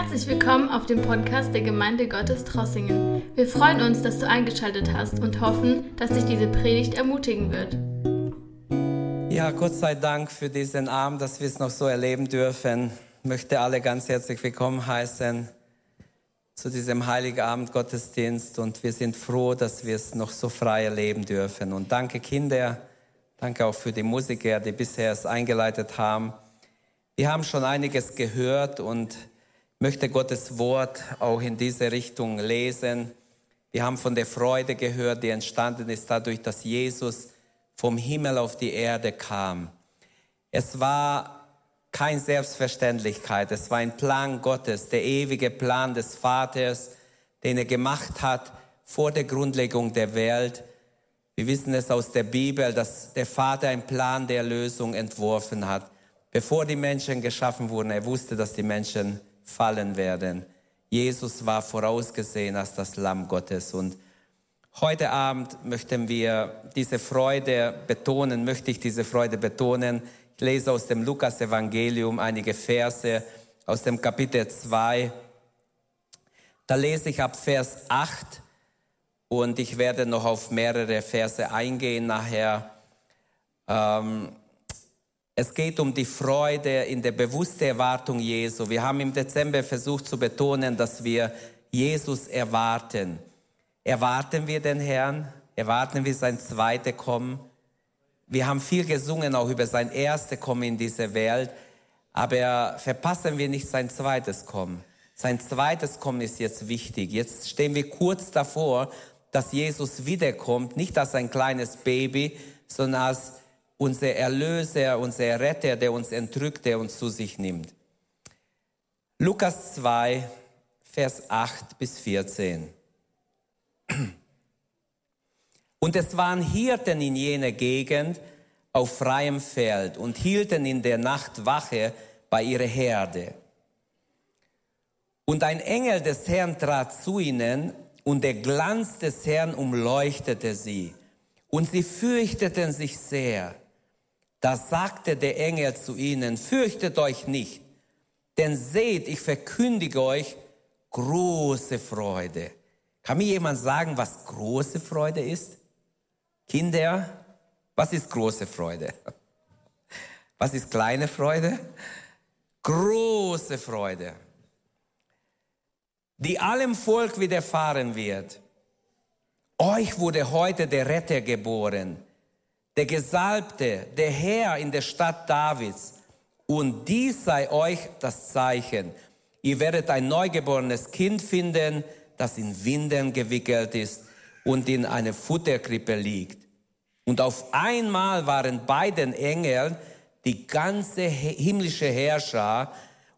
Herzlich willkommen auf dem Podcast der Gemeinde Gottes Trossingen. Wir freuen uns, dass du eingeschaltet hast und hoffen, dass dich diese Predigt ermutigen wird. Ja, Gott sei Dank für diesen Abend, dass wir es noch so erleben dürfen. Ich möchte alle ganz herzlich willkommen heißen zu diesem heiligen Abend Gottesdienst und wir sind froh, dass wir es noch so frei erleben dürfen. Und danke Kinder, danke auch für die Musiker, die bisher es eingeleitet haben. Wir haben schon einiges gehört und möchte Gottes Wort auch in diese Richtung lesen. Wir haben von der Freude gehört, die entstanden ist dadurch, dass Jesus vom Himmel auf die Erde kam. Es war keine Selbstverständlichkeit, es war ein Plan Gottes, der ewige Plan des Vaters, den er gemacht hat vor der Grundlegung der Welt. Wir wissen es aus der Bibel, dass der Vater einen Plan der Lösung entworfen hat. Bevor die Menschen geschaffen wurden, er wusste, dass die Menschen fallen werden. Jesus war vorausgesehen als das Lamm Gottes und heute Abend möchten wir diese Freude betonen, möchte ich diese Freude betonen. Ich lese aus dem Lukas-Evangelium einige Verse aus dem Kapitel 2. Da lese ich ab Vers 8 und ich werde noch auf mehrere Verse eingehen nachher. Ähm, es geht um die Freude in der bewussten Erwartung Jesu. Wir haben im Dezember versucht zu betonen, dass wir Jesus erwarten. Erwarten wir den Herrn? Erwarten wir sein zweites Kommen? Wir haben viel gesungen auch über sein erstes Kommen in diese Welt, aber verpassen wir nicht sein zweites Kommen. Sein zweites Kommen ist jetzt wichtig. Jetzt stehen wir kurz davor, dass Jesus wiederkommt, nicht als ein kleines Baby, sondern als unser Erlöser, unser Retter, der uns entrückt, der uns zu sich nimmt. Lukas 2, Vers 8 bis 14. Und es waren Hirten in jener Gegend auf freiem Feld und hielten in der Nacht Wache bei ihrer Herde. Und ein Engel des Herrn trat zu ihnen und der Glanz des Herrn umleuchtete sie. Und sie fürchteten sich sehr. Da sagte der Engel zu ihnen, fürchtet euch nicht, denn seht, ich verkündige euch große Freude. Kann mir jemand sagen, was große Freude ist? Kinder, was ist große Freude? Was ist kleine Freude? Große Freude, die allem Volk widerfahren wird. Euch wurde heute der Retter geboren der Gesalbte, der Herr in der Stadt Davids. Und dies sei euch das Zeichen. Ihr werdet ein neugeborenes Kind finden, das in Winden gewickelt ist und in eine Futterkrippe liegt. Und auf einmal waren beiden Engeln die ganze himmlische Herrscher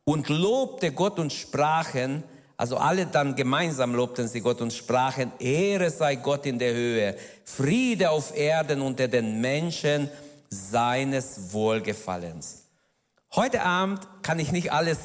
und lobte Gott und sprachen, also alle dann gemeinsam lobten sie Gott und sprachen, Ehre sei Gott in der Höhe, Friede auf Erden unter den Menschen seines Wohlgefallens. Heute Abend kann ich nicht alles,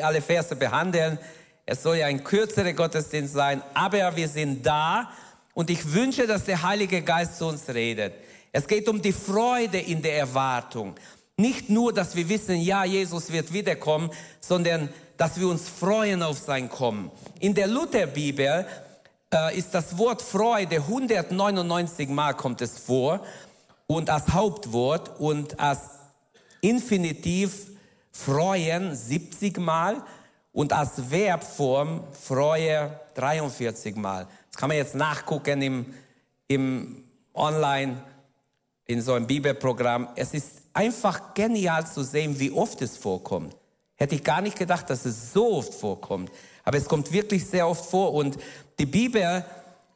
alle Verse behandeln. Es soll ja ein kürzerer Gottesdienst sein, aber wir sind da und ich wünsche, dass der Heilige Geist zu uns redet. Es geht um die Freude in der Erwartung. Nicht nur, dass wir wissen, ja, Jesus wird wiederkommen, sondern dass wir uns freuen auf sein Kommen. In der Lutherbibel äh, ist das Wort Freude 199 Mal kommt es vor und als Hauptwort und als Infinitiv freuen 70 Mal und als Verbform freue 43 Mal. Das kann man jetzt nachgucken im, im Online, in so einem Bibelprogramm. Es ist einfach genial zu sehen, wie oft es vorkommt. Hätte ich gar nicht gedacht, dass es so oft vorkommt. Aber es kommt wirklich sehr oft vor. Und die Bibel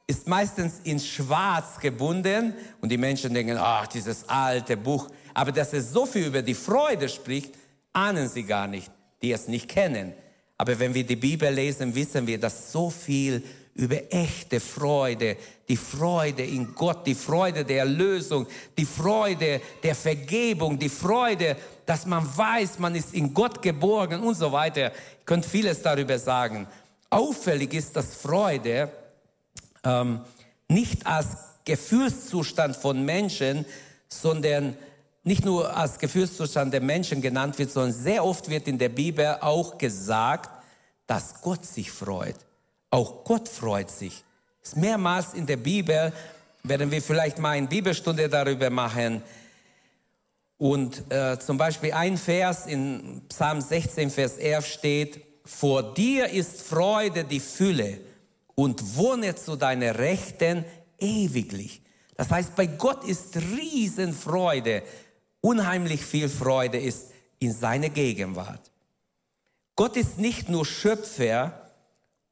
ist meistens in Schwarz gebunden. Und die Menschen denken, ach, dieses alte Buch. Aber dass es so viel über die Freude spricht, ahnen sie gar nicht, die es nicht kennen. Aber wenn wir die Bibel lesen, wissen wir, dass so viel über echte Freude, die Freude in Gott, die Freude der Erlösung, die Freude der Vergebung, die Freude, dass man weiß, man ist in Gott geborgen und so weiter. Ihr könnt vieles darüber sagen. Auffällig ist, dass Freude ähm, nicht als Gefühlszustand von Menschen, sondern nicht nur als Gefühlszustand der Menschen genannt wird, sondern sehr oft wird in der Bibel auch gesagt, dass Gott sich freut. Auch Gott freut sich. Ist mehrmals in der Bibel, werden wir vielleicht mal eine Bibelstunde darüber machen. Und äh, zum Beispiel ein Vers in Psalm 16, Vers 11 steht, vor dir ist Freude die Fülle und wohne zu deiner Rechten ewiglich. Das heißt, bei Gott ist Riesenfreude, unheimlich viel Freude ist in seiner Gegenwart. Gott ist nicht nur Schöpfer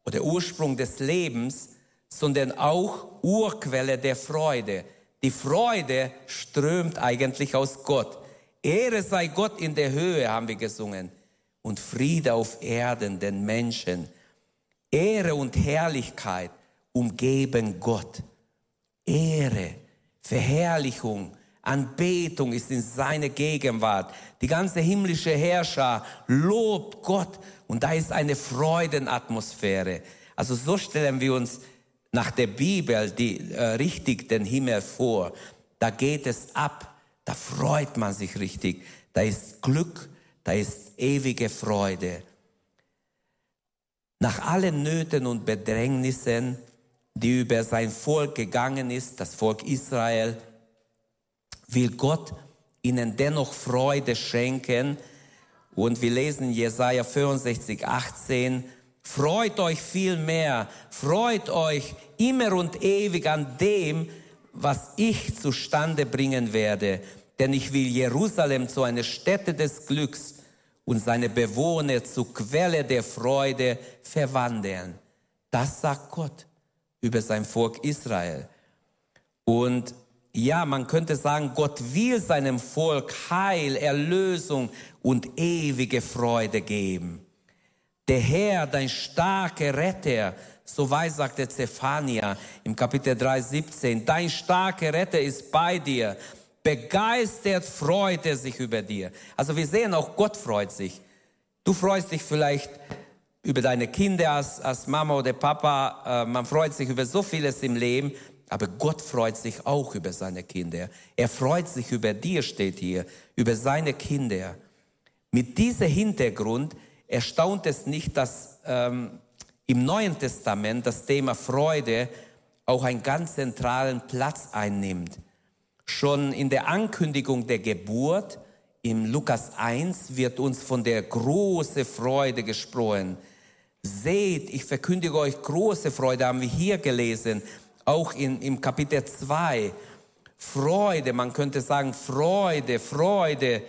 oder Ursprung des Lebens, sondern auch Urquelle der Freude. Die Freude strömt eigentlich aus Gott. Ehre sei Gott in der Höhe, haben wir gesungen. Und Friede auf Erden den Menschen. Ehre und Herrlichkeit umgeben Gott. Ehre, Verherrlichung, Anbetung ist in seiner Gegenwart. Die ganze himmlische Herrscher lobt Gott und da ist eine Freudenatmosphäre. Also so stellen wir uns nach der Bibel die, äh, richtig den Himmel vor. Da geht es ab, da freut man sich richtig, da ist Glück, da ist ewige Freude. Nach allen Nöten und Bedrängnissen, die über sein Volk gegangen ist, das Volk Israel, will Gott ihnen dennoch Freude schenken. Und wir lesen Jesaja 65, 18, Freut euch viel mehr, freut euch immer und ewig an dem, was ich zustande bringen werde. Denn ich will Jerusalem zu einer Stätte des Glücks und seine Bewohner zu Quelle der Freude verwandeln. Das sagt Gott über sein Volk Israel. Und ja, man könnte sagen, Gott will seinem Volk Heil, Erlösung und ewige Freude geben. Der Herr, dein starker Retter, so weiß sagte Zephania im Kapitel 3, 17, dein starker Retter ist bei dir. Begeistert freut er sich über dir. Also wir sehen auch, Gott freut sich. Du freust dich vielleicht über deine Kinder als, als Mama oder Papa. Äh, man freut sich über so vieles im Leben. Aber Gott freut sich auch über seine Kinder. Er freut sich über dir, steht hier, über seine Kinder. Mit diesem Hintergrund erstaunt es nicht, dass ähm, im Neuen Testament das Thema Freude auch einen ganz zentralen Platz einnimmt. Schon in der Ankündigung der Geburt im Lukas 1 wird uns von der großen Freude gesprochen. Seht, ich verkündige euch große Freude, haben wir hier gelesen, auch in, im Kapitel 2. Freude, man könnte sagen Freude, Freude,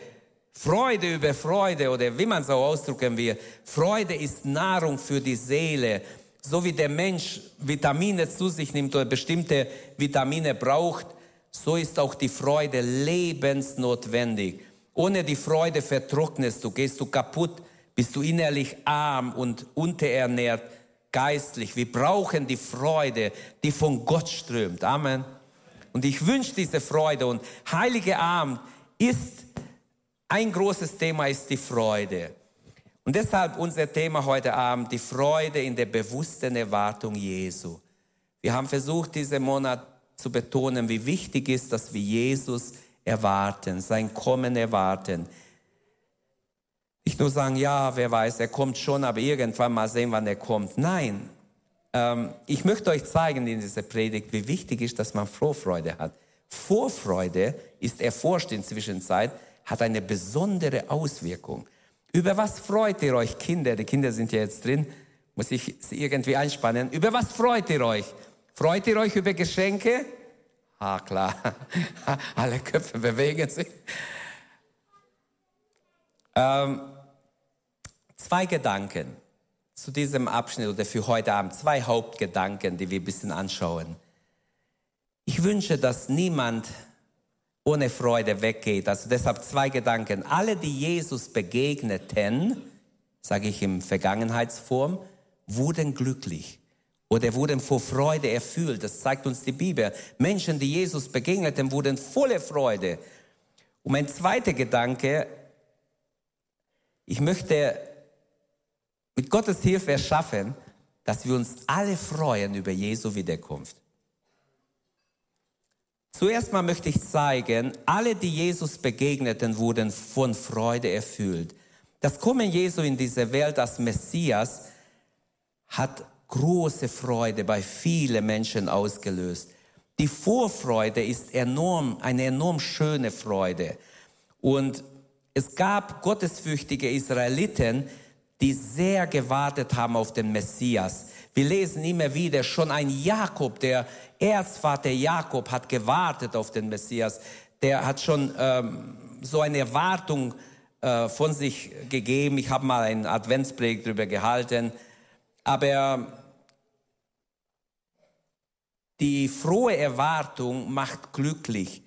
Freude über Freude oder wie man so ausdrücken will. Freude ist Nahrung für die Seele. So wie der Mensch Vitamine zu sich nimmt oder bestimmte Vitamine braucht, so ist auch die Freude lebensnotwendig. Ohne die Freude vertrocknest du, gehst du kaputt, bist du innerlich arm und unterernährt, geistlich. Wir brauchen die Freude, die von Gott strömt. Amen. Und ich wünsche diese Freude. Und Heilige Abend ist ein großes Thema ist die Freude. Und deshalb unser Thema heute Abend, die Freude in der bewussten Erwartung Jesu. Wir haben versucht, diesen Monat zu betonen, wie wichtig ist, dass wir Jesus erwarten, sein Kommen erwarten. Nicht nur sagen, ja, wer weiß, er kommt schon, aber irgendwann mal sehen, wann er kommt. Nein, ähm, ich möchte euch zeigen in dieser Predigt, wie wichtig ist, dass man Vorfreude hat. Vorfreude ist erforscht in Zwischenzeit, hat eine besondere Auswirkung. Über was freut ihr euch, Kinder? Die Kinder sind ja jetzt drin. Muss ich sie irgendwie einspannen? Über was freut ihr euch? Freut ihr euch über Geschenke? Ah, klar. Alle Köpfe bewegen sich. Ähm, zwei Gedanken zu diesem Abschnitt oder für heute Abend. Zwei Hauptgedanken, die wir ein bisschen anschauen. Ich wünsche, dass niemand ohne Freude weggeht. Also deshalb zwei Gedanken. Alle, die Jesus begegneten, sage ich in Vergangenheitsform, wurden glücklich oder wurden vor Freude erfüllt. Das zeigt uns die Bibel. Menschen, die Jesus begegneten, wurden voller Freude. Und mein zweiter Gedanke, ich möchte mit Gottes Hilfe erschaffen, dass wir uns alle freuen über Jesu Wiederkunft. Zuerst mal möchte ich zeigen, alle, die Jesus begegneten, wurden von Freude erfüllt. Das Kommen Jesu in diese Welt als Messias hat große Freude bei vielen Menschen ausgelöst. Die Vorfreude ist enorm, eine enorm schöne Freude. Und es gab gottesfürchtige Israeliten, die sehr gewartet haben auf den Messias. Wir lesen immer wieder, schon ein Jakob, der Erzvater Jakob hat gewartet auf den Messias. Der hat schon ähm, so eine Erwartung äh, von sich gegeben. Ich habe mal einen Adventspredigt darüber gehalten. Aber die frohe Erwartung macht glücklich.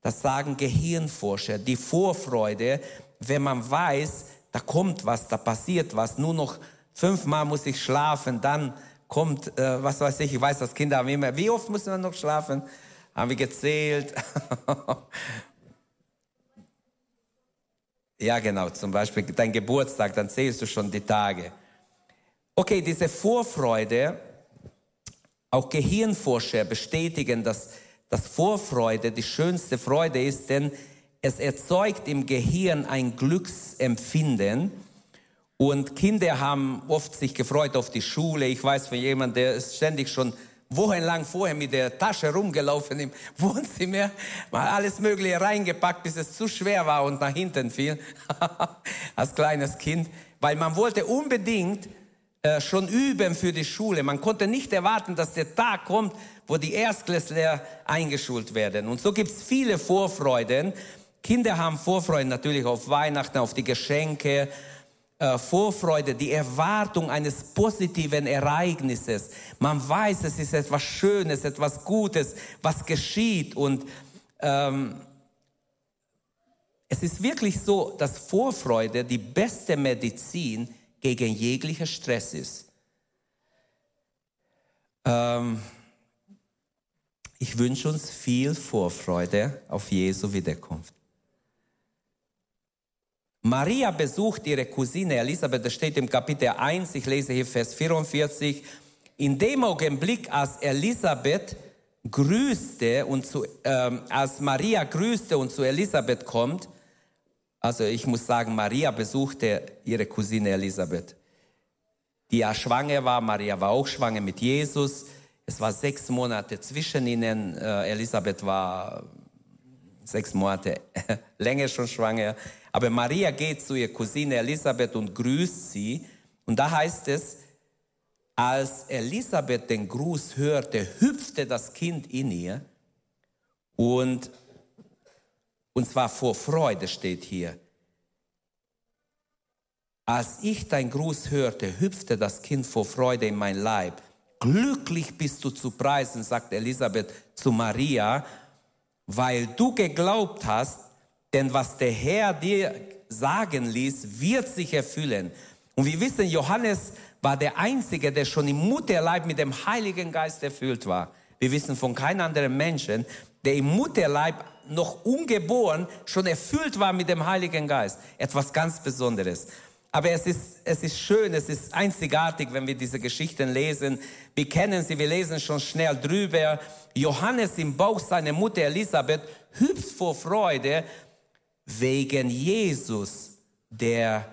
Das sagen Gehirnforscher. Die Vorfreude, wenn man weiß, da kommt was, da passiert was, nur noch fünfmal muss ich schlafen, dann kommt, äh, was weiß ich, ich weiß, dass Kinder haben immer, wie oft muss man noch schlafen? Haben wir gezählt. ja, genau, zum Beispiel dein Geburtstag, dann zählst du schon die Tage. Okay, diese Vorfreude, auch Gehirnforscher bestätigen, dass, dass Vorfreude die schönste Freude ist, denn es erzeugt im Gehirn ein Glücksempfinden. Und Kinder haben oft sich gefreut auf die Schule. Ich weiß von jemandem, der ist ständig schon wochenlang vorher mit der Tasche rumgelaufen im Wohnzimmer, mal alles Mögliche reingepackt, bis es zu schwer war und nach hinten fiel, als kleines Kind, weil man wollte unbedingt äh, schon üben für die Schule. Man konnte nicht erwarten, dass der Tag kommt, wo die Erstklässler eingeschult werden. Und so gibt es viele Vorfreuden. Kinder haben Vorfreude natürlich auf Weihnachten, auf die Geschenke, äh, Vorfreude, die Erwartung eines positiven Ereignisses. Man weiß, es ist etwas Schönes, etwas Gutes, was geschieht. Und ähm, es ist wirklich so, dass Vorfreude die beste Medizin gegen jeglicher Stress ist. Ähm, ich wünsche uns viel Vorfreude auf Jesu Wiederkunft. Maria besucht ihre Cousine Elisabeth, das steht im Kapitel 1, ich lese hier Vers 44. In dem Augenblick, als Elisabeth grüßte und zu, ähm, als Maria grüßte und zu Elisabeth kommt, also ich muss sagen, Maria besuchte ihre Cousine Elisabeth, die ja schwanger war. Maria war auch schwanger mit Jesus. Es war sechs Monate zwischen ihnen. Äh, Elisabeth war sechs Monate länger schon schwanger. Aber Maria geht zu ihrer Cousine Elisabeth und grüßt sie. Und da heißt es, als Elisabeth den Gruß hörte, hüpfte das Kind in ihr und, und zwar vor Freude steht hier. Als ich dein Gruß hörte, hüpfte das Kind vor Freude in mein Leib. Glücklich bist du zu preisen, sagt Elisabeth zu Maria, weil du geglaubt hast, denn was der Herr dir sagen ließ, wird sich erfüllen. Und wir wissen, Johannes war der Einzige, der schon im Mutterleib mit dem Heiligen Geist erfüllt war. Wir wissen von keinem anderen Menschen, der im Mutterleib noch ungeboren schon erfüllt war mit dem Heiligen Geist. Etwas ganz Besonderes. Aber es ist, es ist schön, es ist einzigartig, wenn wir diese Geschichten lesen. Wir kennen sie, wir lesen schon schnell drüber. Johannes im Bauch seiner Mutter Elisabeth hüpft vor Freude, wegen Jesus, der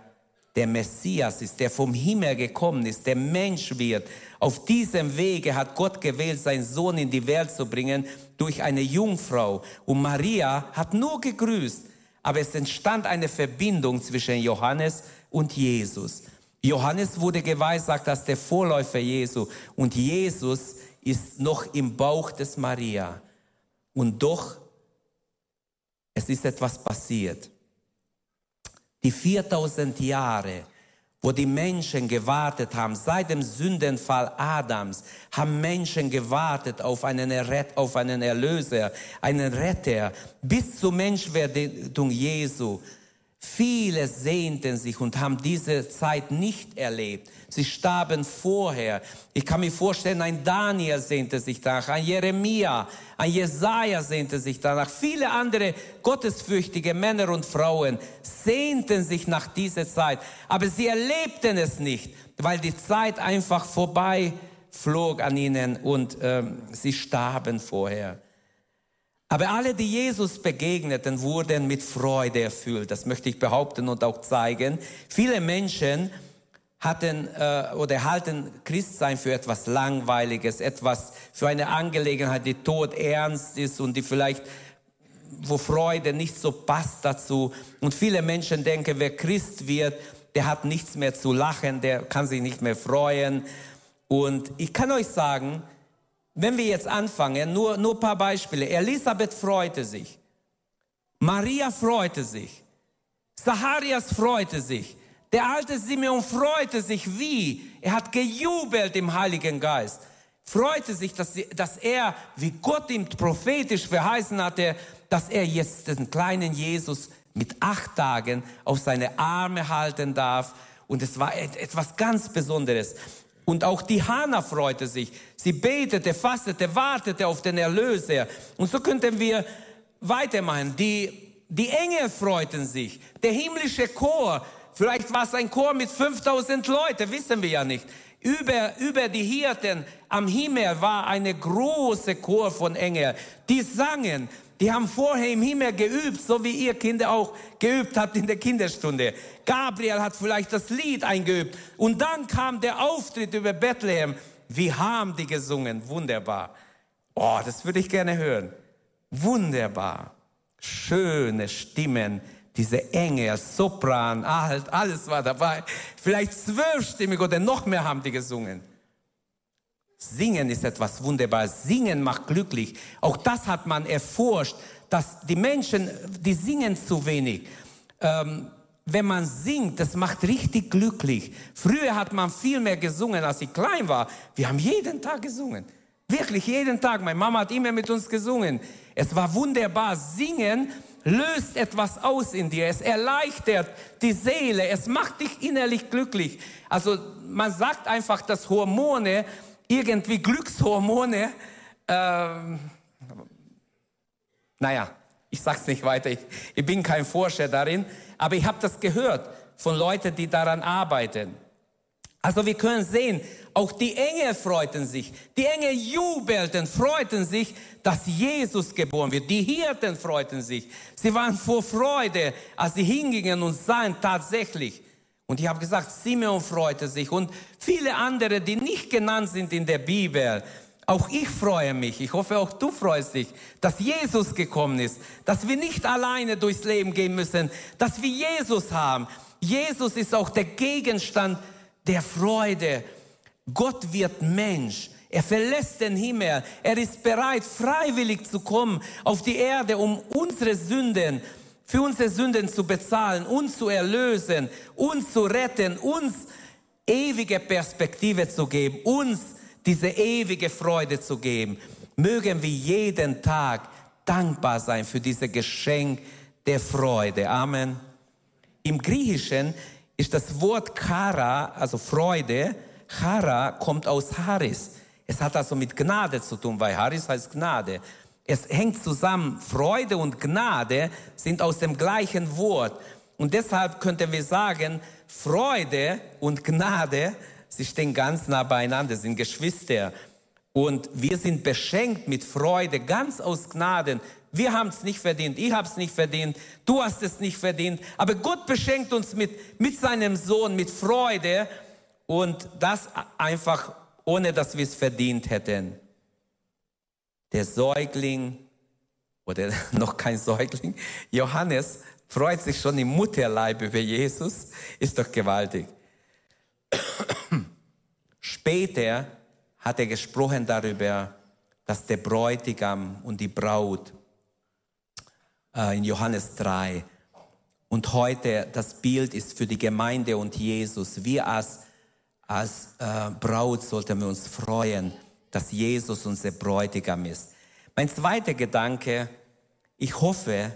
der Messias ist, der vom Himmel gekommen ist, der Mensch wird. Auf diesem Wege hat Gott gewählt, seinen Sohn in die Welt zu bringen durch eine Jungfrau. Und Maria hat nur gegrüßt, aber es entstand eine Verbindung zwischen Johannes und Jesus. Johannes wurde geweissagt als der Vorläufer Jesu und Jesus ist noch im Bauch des Maria. Und doch es ist etwas passiert. Die 4000 Jahre, wo die Menschen gewartet haben, seit dem Sündenfall Adams, haben Menschen gewartet auf einen, Erret auf einen Erlöser, einen Retter, bis zur Menschwerdung Jesu. Viele sehnten sich und haben diese Zeit nicht erlebt. Sie starben vorher. Ich kann mir vorstellen, ein Daniel sehnte sich danach, ein Jeremia, ein Jesaja sehnte sich danach. Viele andere gottesfürchtige Männer und Frauen sehnten sich nach dieser Zeit. Aber sie erlebten es nicht, weil die Zeit einfach vorbei flog an ihnen und ähm, sie starben vorher. Aber alle, die Jesus begegneten, wurden mit Freude erfüllt. Das möchte ich behaupten und auch zeigen. Viele Menschen hatten äh, oder halten Christsein für etwas Langweiliges, etwas für eine Angelegenheit, die tot ernst ist und die vielleicht wo Freude nicht so passt dazu. Und viele Menschen denken, wer Christ wird, der hat nichts mehr zu lachen, der kann sich nicht mehr freuen. Und ich kann euch sagen, wenn wir jetzt anfangen, nur, nur ein paar Beispiele. Elisabeth freute sich. Maria freute sich. Zacharias freute sich. Der alte Simeon freute sich wie? Er hat gejubelt im Heiligen Geist. Freute sich, dass, sie, dass er, wie Gott ihm prophetisch verheißen hatte, dass er jetzt den kleinen Jesus mit acht Tagen auf seine Arme halten darf. Und es war etwas ganz Besonderes. Und auch die Hanna freute sich. Sie betete, fastete, wartete auf den Erlöser. Und so könnten wir weitermachen. Die, die Engel freuten sich. Der himmlische Chor Vielleicht war es ein Chor mit 5000 Leuten, wissen wir ja nicht. Über, über die Hirten am Himmel war eine große Chor von Engeln. Die sangen, die haben vorher im Himmel geübt, so wie ihr Kinder auch geübt habt in der Kinderstunde. Gabriel hat vielleicht das Lied eingeübt. Und dann kam der Auftritt über Bethlehem. Wie haben die gesungen? Wunderbar. Oh, das würde ich gerne hören. Wunderbar. Schöne Stimmen diese Enge, Sopran, Alt, alles war dabei. Vielleicht zwölfstimmig oder noch mehr haben die gesungen. Singen ist etwas Wunderbares. Singen macht glücklich. Auch das hat man erforscht, dass die Menschen, die singen zu wenig. Ähm, wenn man singt, das macht richtig glücklich. Früher hat man viel mehr gesungen, als ich klein war. Wir haben jeden Tag gesungen. Wirklich jeden Tag. Meine Mama hat immer mit uns gesungen. Es war wunderbar. Singen löst etwas aus in dir. Es erleichtert die Seele. Es macht dich innerlich glücklich. Also man sagt einfach, dass Hormone, irgendwie Glückshormone, ähm, naja, ich sag's nicht weiter. Ich, ich bin kein Forscher darin, aber ich habe das gehört von Leuten, die daran arbeiten. Also wir können sehen, auch die Engel freuten sich. Die Engel jubelten, freuten sich, dass Jesus geboren wird. Die Hirten freuten sich. Sie waren vor Freude, als sie hingingen und sahen tatsächlich. Und ich habe gesagt, Simeon freute sich und viele andere, die genannt sind in der Bibel. Auch ich freue mich. Ich hoffe, auch du freust dich, dass Jesus gekommen ist, dass wir nicht alleine durchs Leben gehen müssen, dass wir Jesus haben. Jesus ist auch der Gegenstand der Freude. Gott wird Mensch. Er verlässt den Himmel. Er ist bereit, freiwillig zu kommen auf die Erde, um unsere Sünden, für unsere Sünden zu bezahlen, uns zu erlösen, uns zu retten, uns ewige Perspektive zu geben, uns diese ewige Freude zu geben. Mögen wir jeden Tag dankbar sein für dieses Geschenk der Freude. Amen. Im Griechischen ist das Wort Chara, also Freude, Chara kommt aus Haris. Es hat also mit Gnade zu tun, weil Haris heißt Gnade. Es hängt zusammen. Freude und Gnade sind aus dem gleichen Wort. Und deshalb könnten wir sagen, Freude und Gnade, sie stehen ganz nah beieinander, sind Geschwister. Und wir sind beschenkt mit Freude, ganz aus Gnaden. Wir haben es nicht verdient, ich habe es nicht verdient, du hast es nicht verdient. Aber Gott beschenkt uns mit, mit seinem Sohn, mit Freude und das einfach, ohne dass wir es verdient hätten. Der Säugling oder noch kein Säugling, Johannes freut sich schon im Mutterleib über Jesus, ist doch gewaltig. Später hat er gesprochen darüber, dass der Bräutigam und die Braut äh, in Johannes 3. Und heute das Bild ist für die Gemeinde und Jesus. Wir als, als äh, Braut sollten wir uns freuen, dass Jesus unser Bräutigam ist. Mein zweiter Gedanke, ich hoffe,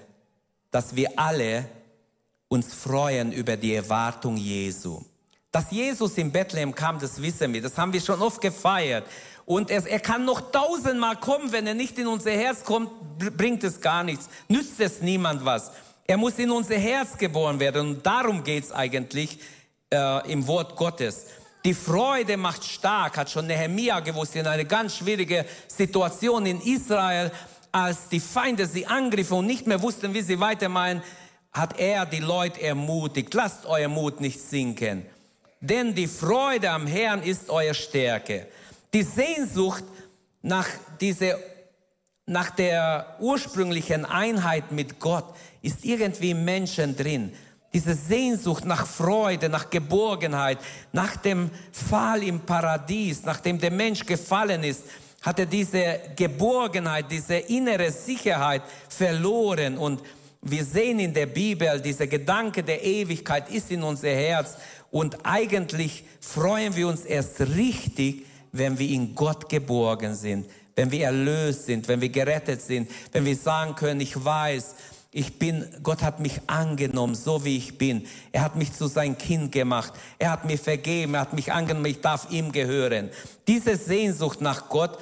dass wir alle uns freuen über die Erwartung Jesu. Dass Jesus in Bethlehem kam, das wissen wir, das haben wir schon oft gefeiert. Und er, er kann noch tausendmal kommen, wenn er nicht in unser Herz kommt, bringt es gar nichts, nützt es niemand was. Er muss in unser Herz geboren werden und darum geht's eigentlich äh, im Wort Gottes. Die Freude macht stark, hat schon Nehemia gewusst, in einer ganz schwierigen Situation in Israel, als die Feinde sie angriffen und nicht mehr wussten, wie sie weitermachen, hat er die Leute ermutigt, lasst euer Mut nicht sinken. denn die Freude am Herrn ist eure Stärke. Die Sehnsucht nach, diese, nach der ursprünglichen Einheit mit Gott ist irgendwie im Menschen drin. Diese Sehnsucht nach Freude, nach Geborgenheit, nach dem Fall im Paradies, nachdem der Mensch gefallen ist, hat er diese Geborgenheit, diese innere Sicherheit verloren. Und wir sehen in der Bibel, dieser Gedanke der Ewigkeit ist in unser Herz. Und eigentlich freuen wir uns erst richtig, wenn wir in Gott geborgen sind, wenn wir erlöst sind, wenn wir gerettet sind, wenn wir sagen können, ich weiß, ich bin, Gott hat mich angenommen, so wie ich bin. Er hat mich zu sein Kind gemacht. Er hat mir vergeben, er hat mich angenommen, ich darf ihm gehören. Diese Sehnsucht nach Gott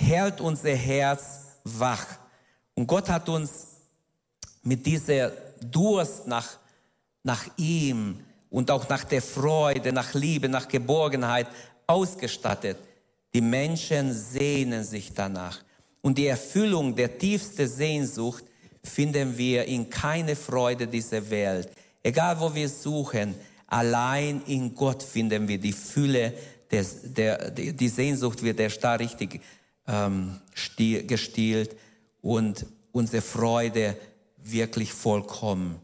hält unser Herz wach. Und Gott hat uns mit dieser Durst nach, nach ihm und auch nach der Freude, nach Liebe, nach Geborgenheit ausgestattet. Die Menschen sehnen sich danach. Und die Erfüllung der tiefsten Sehnsucht finden wir in keine Freude dieser Welt. Egal wo wir suchen, allein in Gott finden wir die Fülle, des, der, die Sehnsucht wird erst da richtig ähm, gestielt und unsere Freude wirklich vollkommen.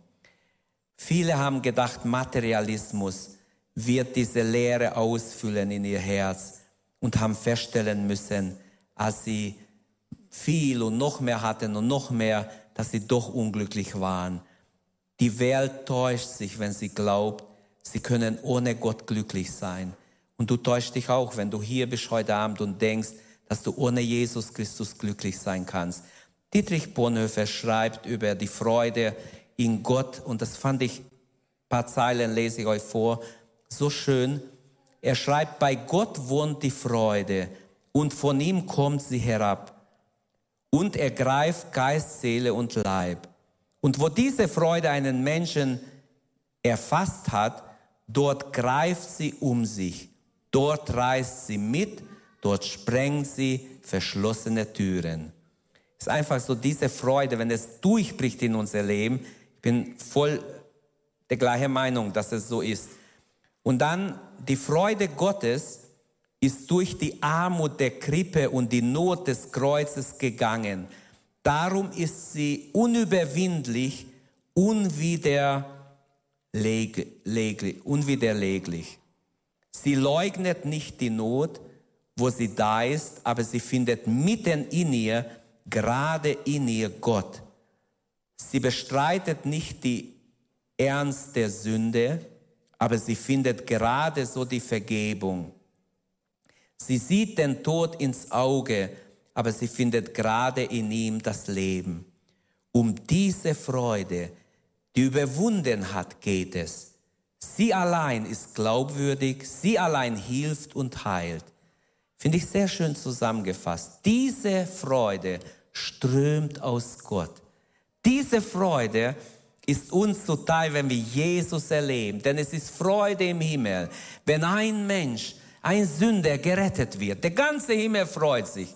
Viele haben gedacht, Materialismus wird diese Leere ausfüllen in ihr Herz und haben feststellen müssen, als sie viel und noch mehr hatten und noch mehr, dass sie doch unglücklich waren. Die Welt täuscht sich, wenn sie glaubt, sie können ohne Gott glücklich sein. Und du täuschst dich auch, wenn du hier bist heute Abend und denkst, dass du ohne Jesus Christus glücklich sein kannst. Dietrich Bonhoeffer schreibt über die Freude in Gott und das fand ich, paar Zeilen lese ich euch vor, so schön. Er schreibt, bei Gott wohnt die Freude und von ihm kommt sie herab und ergreift Geist, Seele und Leib. Und wo diese Freude einen Menschen erfasst hat, dort greift sie um sich, dort reißt sie mit, dort sprengt sie verschlossene Türen. Es ist einfach so diese Freude, wenn es durchbricht in unser Leben. Ich bin voll der gleichen Meinung, dass es so ist. Und dann die Freude Gottes ist durch die Armut der Krippe und die Not des Kreuzes gegangen. Darum ist sie unüberwindlich, unwiderleglich. Sie leugnet nicht die Not, wo sie da ist, aber sie findet mitten in ihr, gerade in ihr Gott. Sie bestreitet nicht die Ernst der Sünde, aber sie findet gerade so die Vergebung. Sie sieht den Tod ins Auge, aber sie findet gerade in ihm das Leben. Um diese Freude, die überwunden hat, geht es. Sie allein ist glaubwürdig, sie allein hilft und heilt. Finde ich sehr schön zusammengefasst. Diese Freude strömt aus Gott. Diese Freude ist uns zuteil, wenn wir Jesus erleben. Denn es ist Freude im Himmel, wenn ein Mensch ein Sünder gerettet wird. Der ganze Himmel freut sich.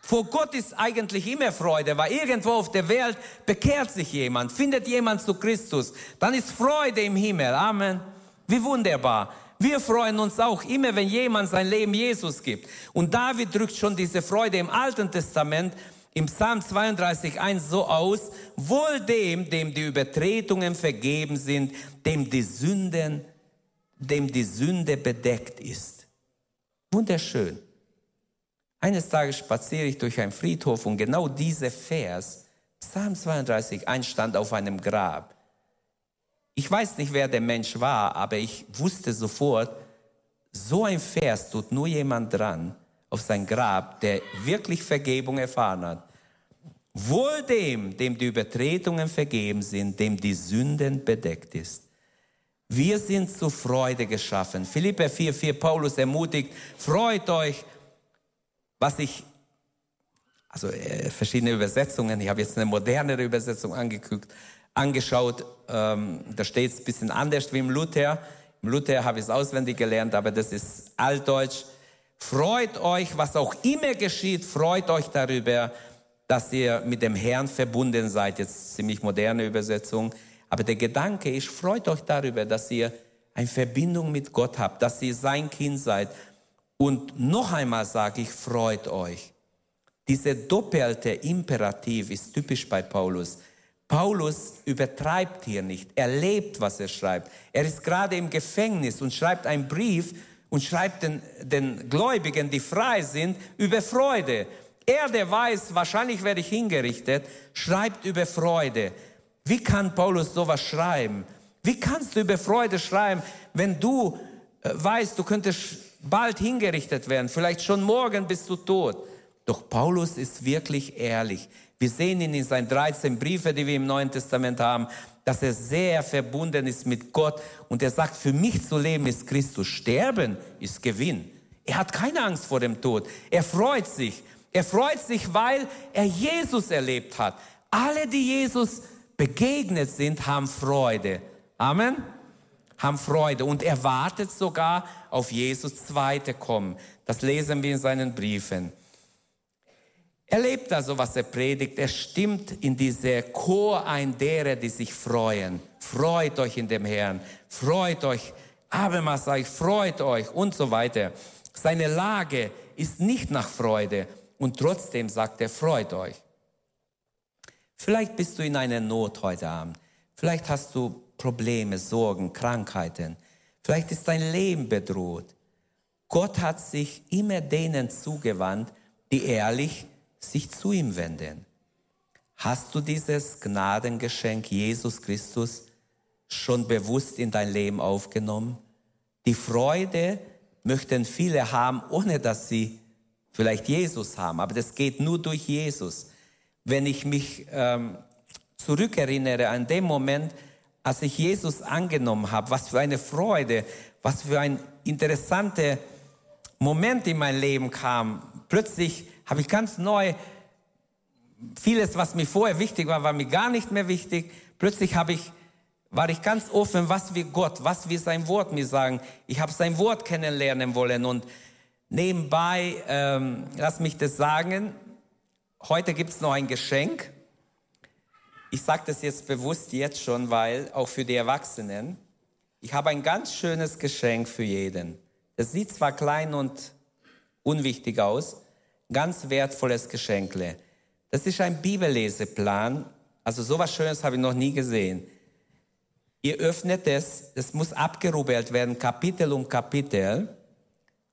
Vor Gott ist eigentlich immer Freude, weil irgendwo auf der Welt bekehrt sich jemand, findet jemand zu Christus. Dann ist Freude im Himmel. Amen. Wie wunderbar. Wir freuen uns auch immer, wenn jemand sein Leben Jesus gibt. Und David drückt schon diese Freude im Alten Testament im Psalm 32, 1 so aus, wohl dem, dem die Übertretungen vergeben sind, dem die Sünden, dem die Sünde bedeckt ist. Wunderschön. Eines Tages spaziere ich durch einen Friedhof und genau dieser Vers, Psalm 32, ein stand auf einem Grab. Ich weiß nicht, wer der Mensch war, aber ich wusste sofort, so ein Vers tut nur jemand dran auf sein Grab, der wirklich Vergebung erfahren hat. Wohl dem, dem die Übertretungen vergeben sind, dem die Sünden bedeckt ist. Wir sind zu Freude geschaffen. Philippe 4,4 Paulus ermutigt, freut euch, was ich, also äh, verschiedene Übersetzungen, ich habe jetzt eine modernere Übersetzung angeguckt, angeschaut, ähm, da steht es ein bisschen anders wie im Luther. Im Luther habe ich es auswendig gelernt, aber das ist altdeutsch. Freut euch, was auch immer geschieht, freut euch darüber, dass ihr mit dem Herrn verbunden seid. Jetzt ziemlich moderne Übersetzung. Aber der Gedanke ist, freut euch darüber, dass ihr eine Verbindung mit Gott habt, dass ihr sein Kind seid. Und noch einmal sage ich, freut euch. Dieser doppelte Imperativ ist typisch bei Paulus. Paulus übertreibt hier nicht. Er lebt, was er schreibt. Er ist gerade im Gefängnis und schreibt einen Brief und schreibt den, den Gläubigen, die frei sind, über Freude. Er, der weiß, wahrscheinlich werde ich hingerichtet, schreibt über Freude. Wie kann Paulus sowas schreiben? Wie kannst du über Freude schreiben, wenn du äh, weißt, du könntest bald hingerichtet werden, vielleicht schon morgen bist du tot? Doch Paulus ist wirklich ehrlich. Wir sehen ihn in seinen 13 Briefe, die wir im Neuen Testament haben, dass er sehr verbunden ist mit Gott und er sagt, für mich zu leben ist Christus, sterben ist Gewinn. Er hat keine Angst vor dem Tod. Er freut sich. Er freut sich, weil er Jesus erlebt hat. Alle, die Jesus begegnet sind, haben Freude. Amen. Haben Freude und er wartet sogar auf Jesus zweite Kommen. Das lesen wir in seinen Briefen. Er lebt also, was er predigt. Er stimmt in diese Chor ein derer, die sich freuen. Freut euch in dem Herrn. Freut euch. Abermals ich, freut euch und so weiter. Seine Lage ist nicht nach Freude und trotzdem sagt er, freut euch. Vielleicht bist du in einer Not heute Abend. Vielleicht hast du Probleme, Sorgen, Krankheiten. Vielleicht ist dein Leben bedroht. Gott hat sich immer denen zugewandt, die ehrlich sich zu ihm wenden. Hast du dieses Gnadengeschenk Jesus Christus schon bewusst in dein Leben aufgenommen? Die Freude möchten viele haben, ohne dass sie vielleicht Jesus haben, aber das geht nur durch Jesus. Wenn ich mich ähm, zurückerinnere an den Moment, als ich Jesus angenommen habe, was für eine Freude, was für ein interessanter Moment in mein Leben kam. Plötzlich habe ich ganz neu vieles, was mir vorher wichtig war, war mir gar nicht mehr wichtig. Plötzlich habe ich war ich ganz offen, was wir Gott, was wir sein Wort mir sagen. Ich habe sein Wort kennenlernen wollen und Nebenbei, ähm, lass mich das sagen, heute gibt es noch ein Geschenk. Ich sage das jetzt bewusst jetzt schon, weil auch für die Erwachsenen, ich habe ein ganz schönes Geschenk für jeden. Es sieht zwar klein und unwichtig aus, ganz wertvolles Geschenkle. Das ist ein Bibelleseplan. Also sowas Schönes habe ich noch nie gesehen. Ihr öffnet es, es muss abgerubbelt werden, Kapitel um Kapitel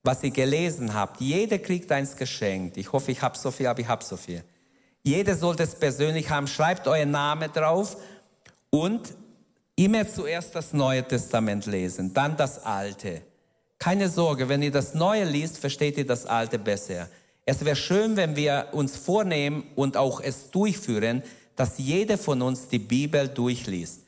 was ihr gelesen habt. Jeder kriegt eins geschenkt. Ich hoffe, ich habe so viel, aber ich habe so viel. Jeder sollte es persönlich haben. Schreibt euren Namen drauf und immer zuerst das Neue Testament lesen, dann das Alte. Keine Sorge, wenn ihr das Neue liest, versteht ihr das Alte besser. Es wäre schön, wenn wir uns vornehmen und auch es durchführen, dass jeder von uns die Bibel durchliest.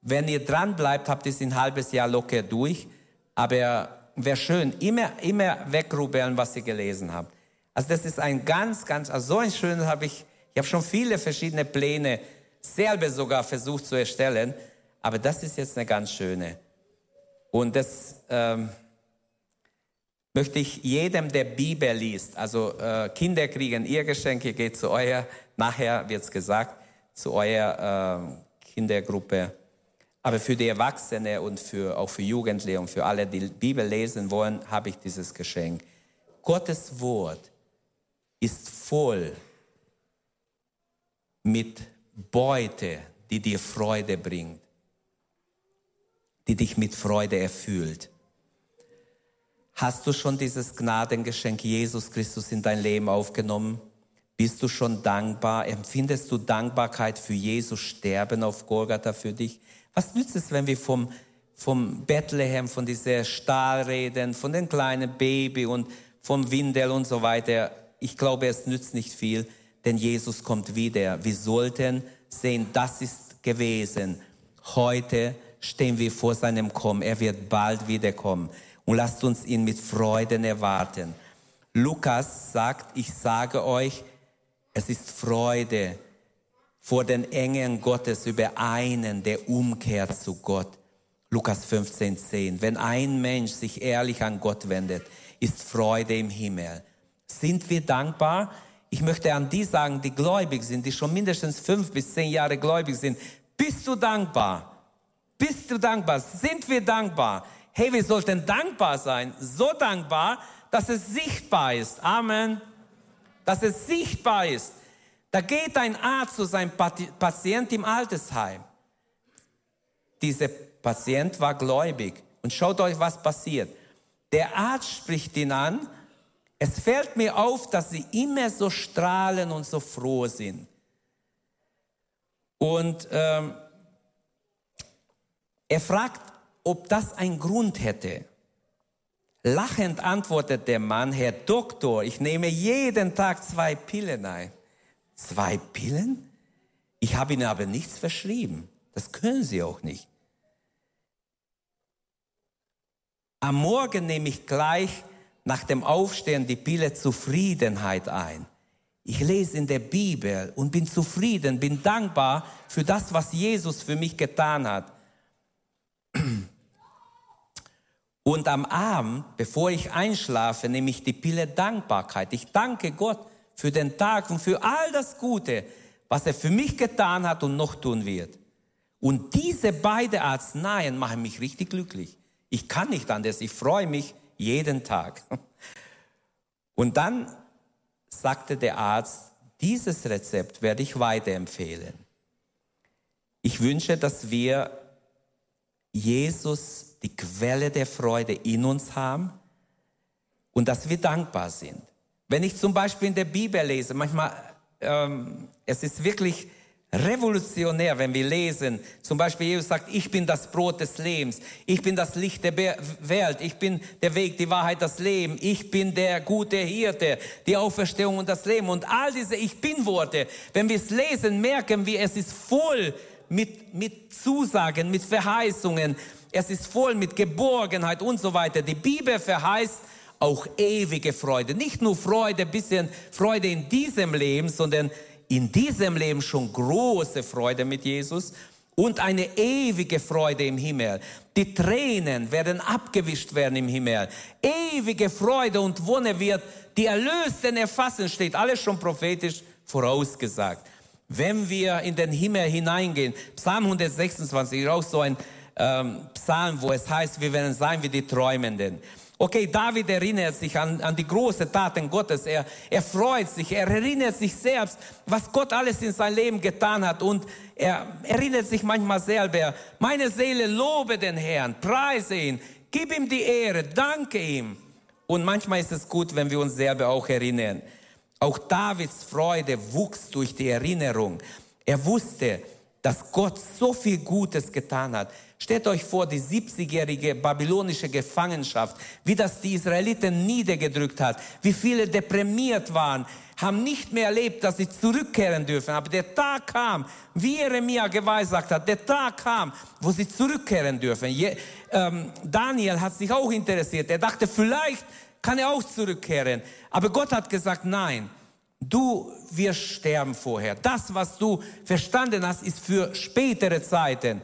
Wenn ihr dran bleibt, habt ihr es ein halbes Jahr locker durch, aber wäre schön, immer, immer wegrubbeln, was ihr gelesen habt. Also das ist ein ganz, ganz, also so ein schönes habe ich, ich habe schon viele verschiedene Pläne selber sogar versucht zu erstellen, aber das ist jetzt eine ganz schöne. Und das ähm, möchte ich jedem, der Bibel liest, also äh, Kinder kriegen ihr Geschenk, ihr geht zu euer, nachher wird's gesagt, zu eurer äh, Kindergruppe aber für die Erwachsenen und für, auch für Jugendliche und für alle, die Bibel lesen wollen, habe ich dieses Geschenk. Gottes Wort ist voll mit Beute, die dir Freude bringt, die dich mit Freude erfüllt. Hast du schon dieses Gnadengeschenk Jesus Christus in dein Leben aufgenommen? Bist du schon dankbar? Empfindest du Dankbarkeit für Jesus Sterben auf Golgatha für dich? Was nützt es, wenn wir vom, vom Bethlehem, von dieser Stahl reden, von den kleinen Baby und vom Windel und so weiter? Ich glaube, es nützt nicht viel, denn Jesus kommt wieder. Wir sollten sehen, das ist gewesen. Heute stehen wir vor seinem Kommen. Er wird bald wiederkommen. Und lasst uns ihn mit Freuden erwarten. Lukas sagt, ich sage euch, es ist Freude vor den Engeln Gottes über einen, der umkehrt zu Gott. Lukas 15, 10. Wenn ein Mensch sich ehrlich an Gott wendet, ist Freude im Himmel. Sind wir dankbar? Ich möchte an die sagen, die gläubig sind, die schon mindestens fünf bis zehn Jahre gläubig sind. Bist du dankbar? Bist du dankbar? Sind wir dankbar? Hey, wir sollten dankbar sein. So dankbar, dass es sichtbar ist. Amen. Dass es sichtbar ist. Da geht ein Arzt zu seinem Patient im Altersheim. Dieser Patient war gläubig. Und schaut euch, was passiert. Der Arzt spricht ihn an. Es fällt mir auf, dass sie immer so strahlen und so froh sind. Und ähm, er fragt, ob das einen Grund hätte. Lachend antwortet der Mann, Herr Doktor, ich nehme jeden Tag zwei Pillen ein. Zwei Pillen? Ich habe Ihnen aber nichts verschrieben. Das können Sie auch nicht. Am Morgen nehme ich gleich nach dem Aufstehen die Pille Zufriedenheit ein. Ich lese in der Bibel und bin zufrieden, bin dankbar für das, was Jesus für mich getan hat. Und am Abend, bevor ich einschlafe, nehme ich die Pille Dankbarkeit. Ich danke Gott für den Tag und für all das Gute, was er für mich getan hat und noch tun wird. Und diese beiden Arzneien machen mich richtig glücklich. Ich kann nicht anders. Ich freue mich jeden Tag. Und dann sagte der Arzt, dieses Rezept werde ich weiterempfehlen. Ich wünsche, dass wir Jesus, die Quelle der Freude in uns haben und dass wir dankbar sind. Wenn ich zum Beispiel in der Bibel lese, manchmal, ähm, es ist wirklich revolutionär, wenn wir lesen, zum Beispiel Jesus sagt, ich bin das Brot des Lebens, ich bin das Licht der Welt, ich bin der Weg, die Wahrheit, das Leben, ich bin der gute Hirte, die Auferstehung und das Leben und all diese Ich bin Worte, wenn wir es lesen, merken wir, es ist voll mit, mit Zusagen, mit Verheißungen, es ist voll mit Geborgenheit und so weiter. Die Bibel verheißt, auch ewige Freude. Nicht nur Freude, bisschen Freude in diesem Leben, sondern in diesem Leben schon große Freude mit Jesus und eine ewige Freude im Himmel. Die Tränen werden abgewischt werden im Himmel. Ewige Freude und Wonne wird die Erlösten erfassen, steht alles schon prophetisch vorausgesagt. Wenn wir in den Himmel hineingehen, Psalm 126 ist auch so ein ähm, Psalm, wo es heißt, wir werden sein wie die Träumenden. Okay, David erinnert sich an, an die großen Taten Gottes. Er, er freut sich, er erinnert sich selbst, was Gott alles in sein Leben getan hat. Und er erinnert sich manchmal selber, meine Seele lobe den Herrn, preise ihn, gib ihm die Ehre, danke ihm. Und manchmal ist es gut, wenn wir uns selber auch erinnern. Auch Davids Freude wuchs durch die Erinnerung. Er wusste, dass Gott so viel Gutes getan hat. Stellt euch vor, die 70-jährige babylonische Gefangenschaft, wie das die Israeliten niedergedrückt hat, wie viele deprimiert waren, haben nicht mehr erlebt, dass sie zurückkehren dürfen. Aber der Tag kam, wie Jeremia geweissagt hat, der Tag kam, wo sie zurückkehren dürfen. Je, ähm, Daniel hat sich auch interessiert. Er dachte, vielleicht kann er auch zurückkehren. Aber Gott hat gesagt, nein. Du wirst sterben vorher. Das, was du verstanden hast, ist für spätere Zeiten.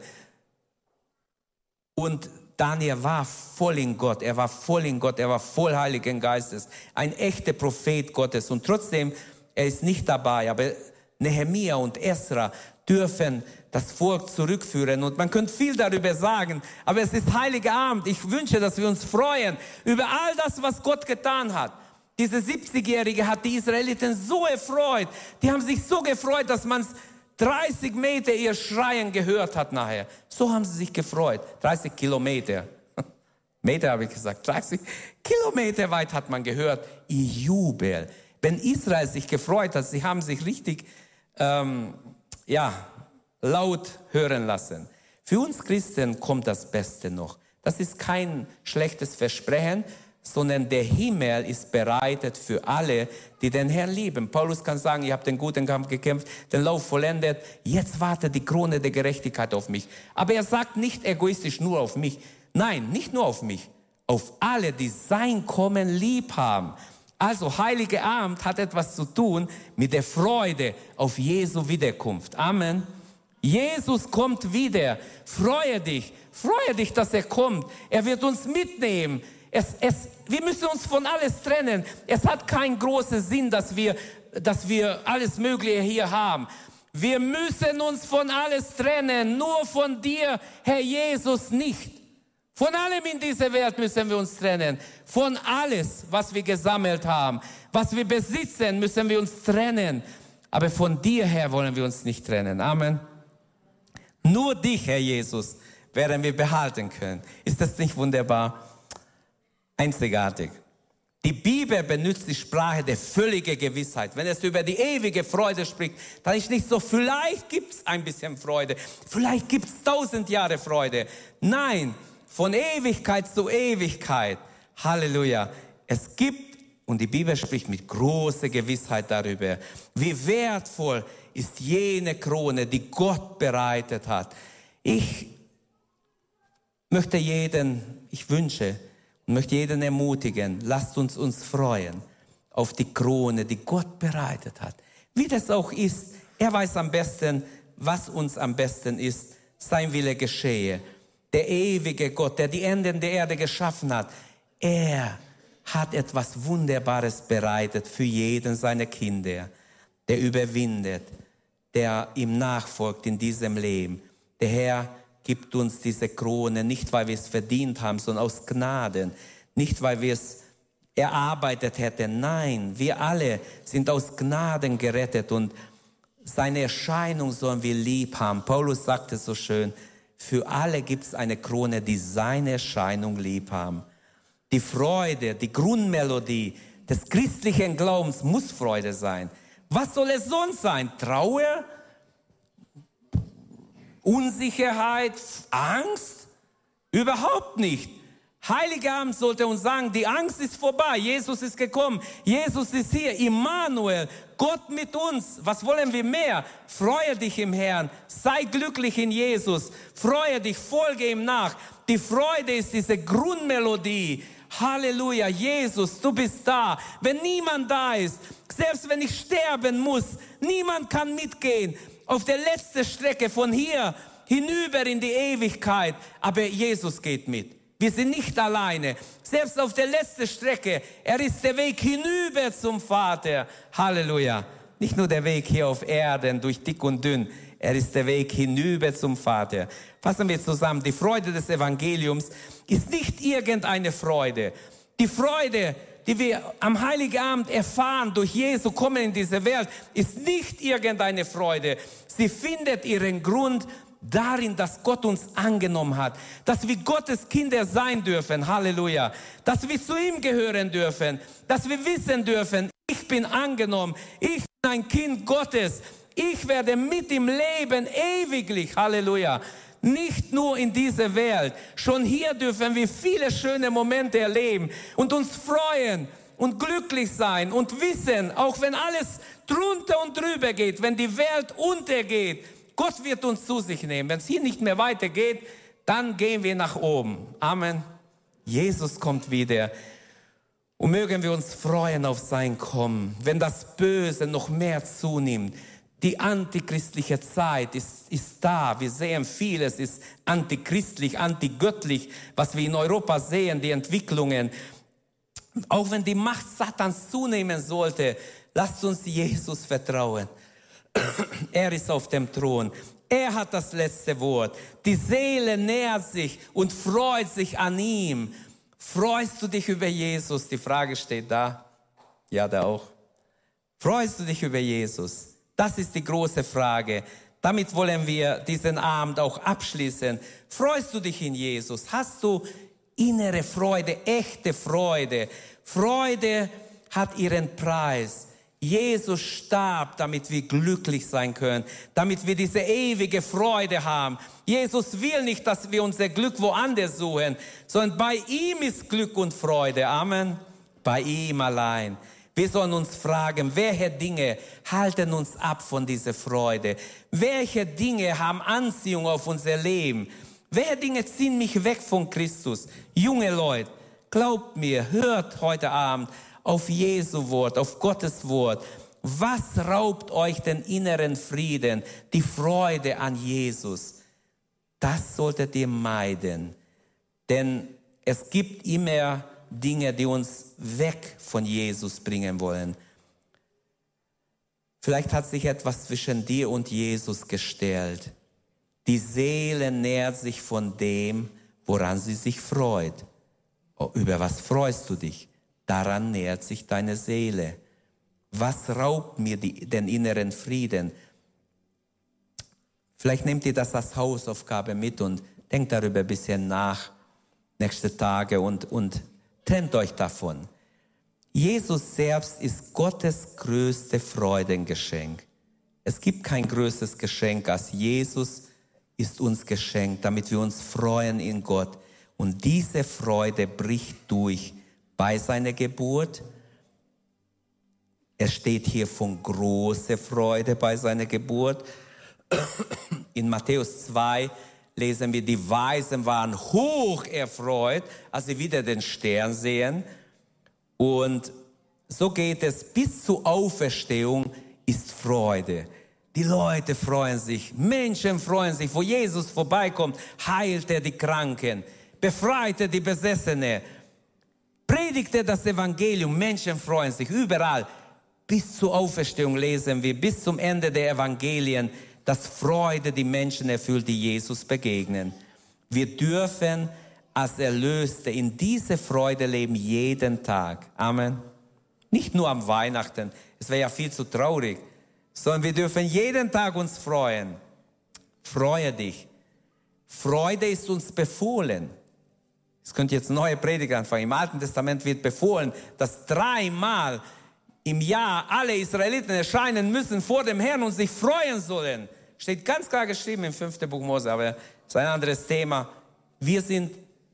Und Daniel war voll in Gott, er war voll in Gott, er war voll Heiligen Geistes, ein echter Prophet Gottes. Und trotzdem, er ist nicht dabei, aber Nehemia und Esra dürfen das Volk zurückführen. Und man könnte viel darüber sagen, aber es ist Heiliger Abend. Ich wünsche, dass wir uns freuen über all das, was Gott getan hat. Diese 70-Jährige hat die Israeliten so erfreut. Die haben sich so gefreut, dass man es 30 Meter ihr Schreien gehört hat nachher. So haben sie sich gefreut. 30 Kilometer. Meter habe ich gesagt. 30 Kilometer weit hat man gehört. Ihr Jubel. Wenn Israel sich gefreut hat, sie haben sich richtig, ähm, ja, laut hören lassen. Für uns Christen kommt das Beste noch. Das ist kein schlechtes Versprechen, sondern der Himmel ist bereitet für alle, die den Herrn lieben. Paulus kann sagen, ihr habt den guten Kampf gekämpft, den Lauf vollendet, jetzt wartet die Krone der Gerechtigkeit auf mich. Aber er sagt nicht egoistisch nur auf mich. Nein, nicht nur auf mich, auf alle, die sein Kommen lieb haben. Also Heilige Abend hat etwas zu tun mit der Freude auf Jesu Wiederkunft. Amen. Jesus kommt wieder. Freue dich. Freue dich, dass er kommt. Er wird uns mitnehmen. Es, es, wir müssen uns von alles trennen. Es hat keinen großen Sinn, dass wir, dass wir alles Mögliche hier haben. Wir müssen uns von alles trennen, nur von dir, Herr Jesus, nicht. Von allem in dieser Welt müssen wir uns trennen. Von alles, was wir gesammelt haben, was wir besitzen, müssen wir uns trennen. Aber von dir her wollen wir uns nicht trennen. Amen. Nur dich, Herr Jesus, werden wir behalten können. Ist das nicht wunderbar? Einzigartig. Die Bibel benutzt die Sprache der völligen Gewissheit. Wenn es über die ewige Freude spricht, dann ist nicht so, vielleicht gibt es ein bisschen Freude, vielleicht gibt es tausend Jahre Freude. Nein, von Ewigkeit zu Ewigkeit. Halleluja. Es gibt, und die Bibel spricht mit großer Gewissheit darüber, wie wertvoll ist jene Krone, die Gott bereitet hat. Ich möchte jeden, ich wünsche, und möchte jeden ermutigen, lasst uns uns freuen auf die Krone, die Gott bereitet hat. Wie das auch ist, er weiß am besten, was uns am besten ist, sein Wille geschehe. Der ewige Gott, der die Enden der Erde geschaffen hat, er hat etwas Wunderbares bereitet für jeden seiner Kinder, der überwindet, der ihm nachfolgt in diesem Leben. Der Herr gibt uns diese Krone, nicht weil wir es verdient haben, sondern aus Gnaden. Nicht weil wir es erarbeitet hätten. Nein, wir alle sind aus Gnaden gerettet und seine Erscheinung sollen wir lieb haben. Paulus sagte so schön, für alle gibt es eine Krone, die seine Erscheinung lieb haben. Die Freude, die Grundmelodie des christlichen Glaubens muss Freude sein. Was soll es sonst sein? Trauer? Unsicherheit, Angst? Überhaupt nicht. Heiliger Abend sollte uns sagen, die Angst ist vorbei, Jesus ist gekommen, Jesus ist hier, Immanuel, Gott mit uns. Was wollen wir mehr? Freue dich im Herrn, sei glücklich in Jesus, freue dich, folge ihm nach. Die Freude ist diese Grundmelodie. Halleluja, Jesus, du bist da. Wenn niemand da ist, selbst wenn ich sterben muss, niemand kann mitgehen auf der letzten Strecke von hier hinüber in die Ewigkeit. Aber Jesus geht mit. Wir sind nicht alleine. Selbst auf der letzten Strecke, er ist der Weg hinüber zum Vater. Halleluja. Nicht nur der Weg hier auf Erden durch dick und dünn, er ist der Weg hinüber zum Vater. Fassen wir zusammen, die Freude des Evangeliums ist nicht irgendeine Freude. Die Freude, die wir am Heiligen Abend erfahren durch Jesu Kommen in diese Welt, ist nicht irgendeine Freude. Sie findet ihren Grund darin, dass Gott uns angenommen hat, dass wir Gottes Kinder sein dürfen, Halleluja, dass wir zu ihm gehören dürfen, dass wir wissen dürfen, ich bin angenommen, ich bin ein Kind Gottes, ich werde mit ihm leben ewiglich, Halleluja. Nicht nur in dieser Welt. Schon hier dürfen wir viele schöne Momente erleben und uns freuen und glücklich sein und wissen, auch wenn alles drunter und drüber geht, wenn die Welt untergeht, Gott wird uns zu sich nehmen. Wenn es hier nicht mehr weitergeht, dann gehen wir nach oben. Amen. Jesus kommt wieder. Und mögen wir uns freuen auf sein Kommen. Wenn das Böse noch mehr zunimmt, die antichristliche Zeit ist, ist da. Wir sehen vieles ist antichristlich, antigöttlich, was wir in Europa sehen, die Entwicklungen. Auch wenn die Macht Satans zunehmen sollte, lasst uns Jesus vertrauen. Er ist auf dem Thron. Er hat das letzte Wort. Die Seele nähert sich und freut sich an ihm. Freust du dich über Jesus? Die Frage steht da. Ja, da auch. Freust du dich über Jesus? Das ist die große Frage. Damit wollen wir diesen Abend auch abschließen. Freust du dich in Jesus? Hast du innere Freude, echte Freude? Freude hat ihren Preis. Jesus starb, damit wir glücklich sein können, damit wir diese ewige Freude haben. Jesus will nicht, dass wir unser Glück woanders suchen, sondern bei ihm ist Glück und Freude. Amen. Bei ihm allein. Wir sollen uns fragen, welche Dinge halten uns ab von dieser Freude? Welche Dinge haben Anziehung auf unser Leben? Welche Dinge ziehen mich weg von Christus? Junge Leute, glaubt mir, hört heute Abend auf Jesu Wort, auf Gottes Wort. Was raubt euch den inneren Frieden, die Freude an Jesus? Das solltet ihr meiden, denn es gibt immer Dinge, die uns weg von Jesus bringen wollen. Vielleicht hat sich etwas zwischen dir und Jesus gestellt. Die Seele nährt sich von dem, woran sie sich freut. Oh, über was freust du dich? Daran nährt sich deine Seele. Was raubt mir die, den inneren Frieden? Vielleicht nehmt ihr das als Hausaufgabe mit und denkt darüber ein bisschen nach, nächste Tage und, und trennt euch davon. Jesus selbst ist Gottes größte Freudengeschenk. Es gibt kein größeres Geschenk als Jesus ist uns geschenkt, damit wir uns freuen in Gott. Und diese Freude bricht durch bei seiner Geburt. Es steht hier von großer Freude bei seiner Geburt. In Matthäus 2 lesen wir, die Weisen waren hoch erfreut, als sie wieder den Stern sehen. Und so geht es bis zur Auferstehung ist Freude. Die Leute freuen sich, Menschen freuen sich, wo Jesus vorbeikommt, heilt er die Kranken, befreit er die Besessene, predigt er das Evangelium, Menschen freuen sich überall. Bis zur Auferstehung lesen wir, bis zum Ende der Evangelien, dass Freude die Menschen erfüllt, die Jesus begegnen. Wir dürfen als Erlöste in diese Freude leben jeden Tag. Amen. Nicht nur am Weihnachten. Es wäre ja viel zu traurig sondern wir dürfen jeden Tag uns freuen. Freue dich. Freude ist uns befohlen. Es könnte jetzt neue Predigt anfangen. Im Alten Testament wird befohlen, dass dreimal im Jahr alle Israeliten erscheinen müssen vor dem Herrn und sich freuen sollen. Steht ganz klar geschrieben im fünften Buch Mose, aber ist ein anderes Thema. Wir sind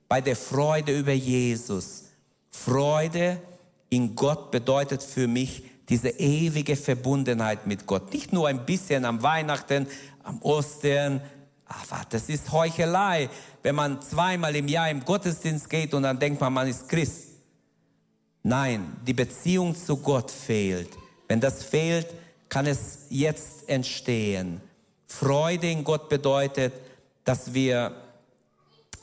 bei der Freude über Jesus. Freude in Gott bedeutet für mich, diese ewige Verbundenheit mit Gott. Nicht nur ein bisschen am Weihnachten, am Ostern. Aber das ist Heuchelei, wenn man zweimal im Jahr im Gottesdienst geht und dann denkt man, man ist Christ. Nein, die Beziehung zu Gott fehlt. Wenn das fehlt, kann es jetzt entstehen. Freude in Gott bedeutet, dass wir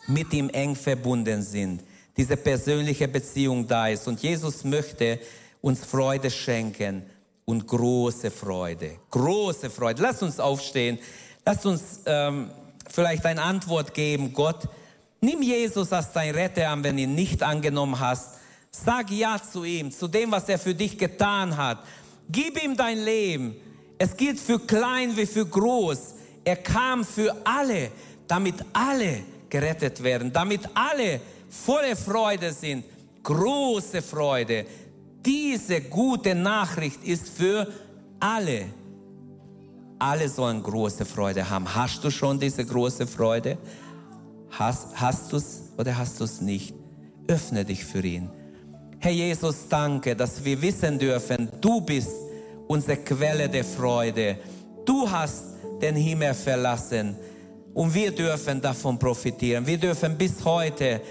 mit ihm eng verbunden sind. Diese persönliche Beziehung da ist. Und Jesus möchte, uns Freude schenken und große Freude. Große Freude. Lass uns aufstehen. Lass uns ähm, vielleicht eine Antwort geben. Gott, nimm Jesus als dein Retter an, wenn ihn nicht angenommen hast. Sag Ja zu ihm, zu dem, was er für dich getan hat. Gib ihm dein Leben. Es gilt für klein wie für groß. Er kam für alle, damit alle gerettet werden, damit alle volle Freude sind. Große Freude. Diese gute Nachricht ist für alle. Alle sollen große Freude haben. Hast du schon diese große Freude? Hast, hast du es oder hast du es nicht? Öffne dich für ihn. Herr Jesus, danke, dass wir wissen dürfen, du bist unsere Quelle der Freude. Du hast den Himmel verlassen und wir dürfen davon profitieren. Wir dürfen bis heute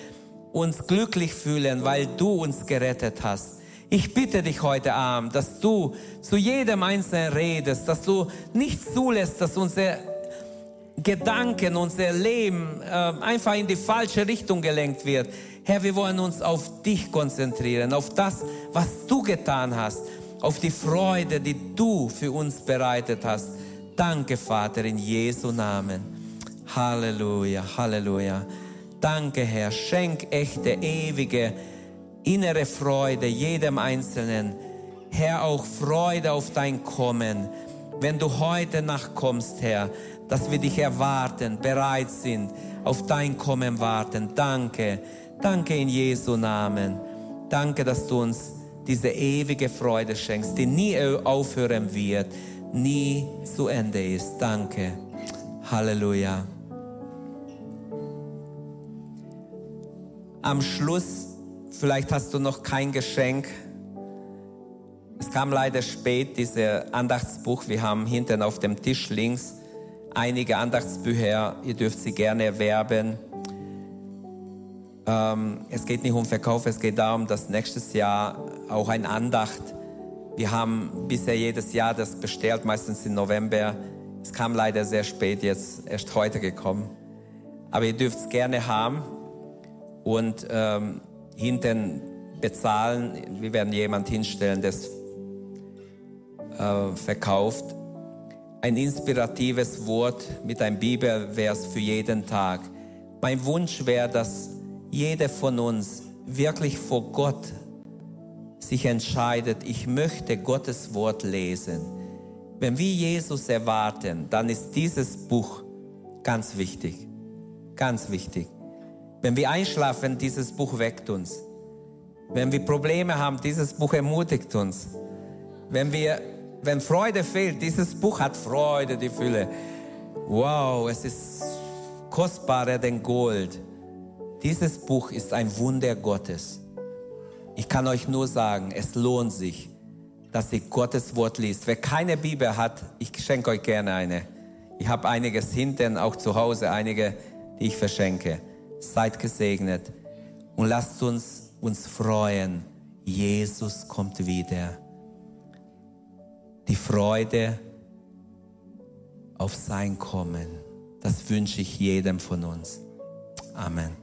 uns glücklich fühlen, weil du uns gerettet hast. Ich bitte dich heute Abend, dass du zu jedem Einzelnen redest, dass du nicht zulässt, dass unsere Gedanken, unser Leben äh, einfach in die falsche Richtung gelenkt wird. Herr, wir wollen uns auf dich konzentrieren, auf das, was du getan hast, auf die Freude, die du für uns bereitet hast. Danke, Vater, in Jesu Namen. Halleluja, Halleluja. Danke, Herr. Schenk echte, ewige, innere Freude jedem Einzelnen. Herr, auch Freude auf dein Kommen. Wenn du heute nachkommst, Herr, dass wir dich erwarten, bereit sind, auf dein Kommen warten. Danke, danke in Jesu Namen. Danke, dass du uns diese ewige Freude schenkst, die nie aufhören wird, nie zu Ende ist. Danke. Halleluja. Am Schluss Vielleicht hast du noch kein Geschenk. Es kam leider spät, dieser Andachtsbuch. Wir haben hinten auf dem Tisch links einige Andachtsbücher. Ihr dürft sie gerne erwerben. Ähm, es geht nicht um Verkauf, es geht darum, dass nächstes Jahr auch ein Andacht. Wir haben bisher jedes Jahr das bestellt, meistens im November. Es kam leider sehr spät, jetzt erst heute gekommen. Aber ihr dürft es gerne haben. Und ähm, hinten bezahlen. Wir werden jemand hinstellen, das äh, verkauft. Ein inspiratives Wort mit einem Bibelvers für jeden Tag. Mein Wunsch wäre, dass jeder von uns wirklich vor Gott sich entscheidet, ich möchte Gottes Wort lesen. Wenn wir Jesus erwarten, dann ist dieses Buch ganz wichtig. Ganz wichtig. Wenn wir einschlafen, dieses Buch weckt uns. Wenn wir Probleme haben, dieses Buch ermutigt uns. Wenn wir, wenn Freude fehlt, dieses Buch hat Freude, die Fülle. Wow, es ist kostbarer denn Gold. Dieses Buch ist ein Wunder Gottes. Ich kann euch nur sagen, es lohnt sich, dass ihr Gottes Wort liest. Wer keine Bibel hat, ich schenke euch gerne eine. Ich habe einiges hinten, auch zu Hause, einige, die ich verschenke. Seid gesegnet und lasst uns uns freuen. Jesus kommt wieder. Die Freude auf sein Kommen, das wünsche ich jedem von uns. Amen.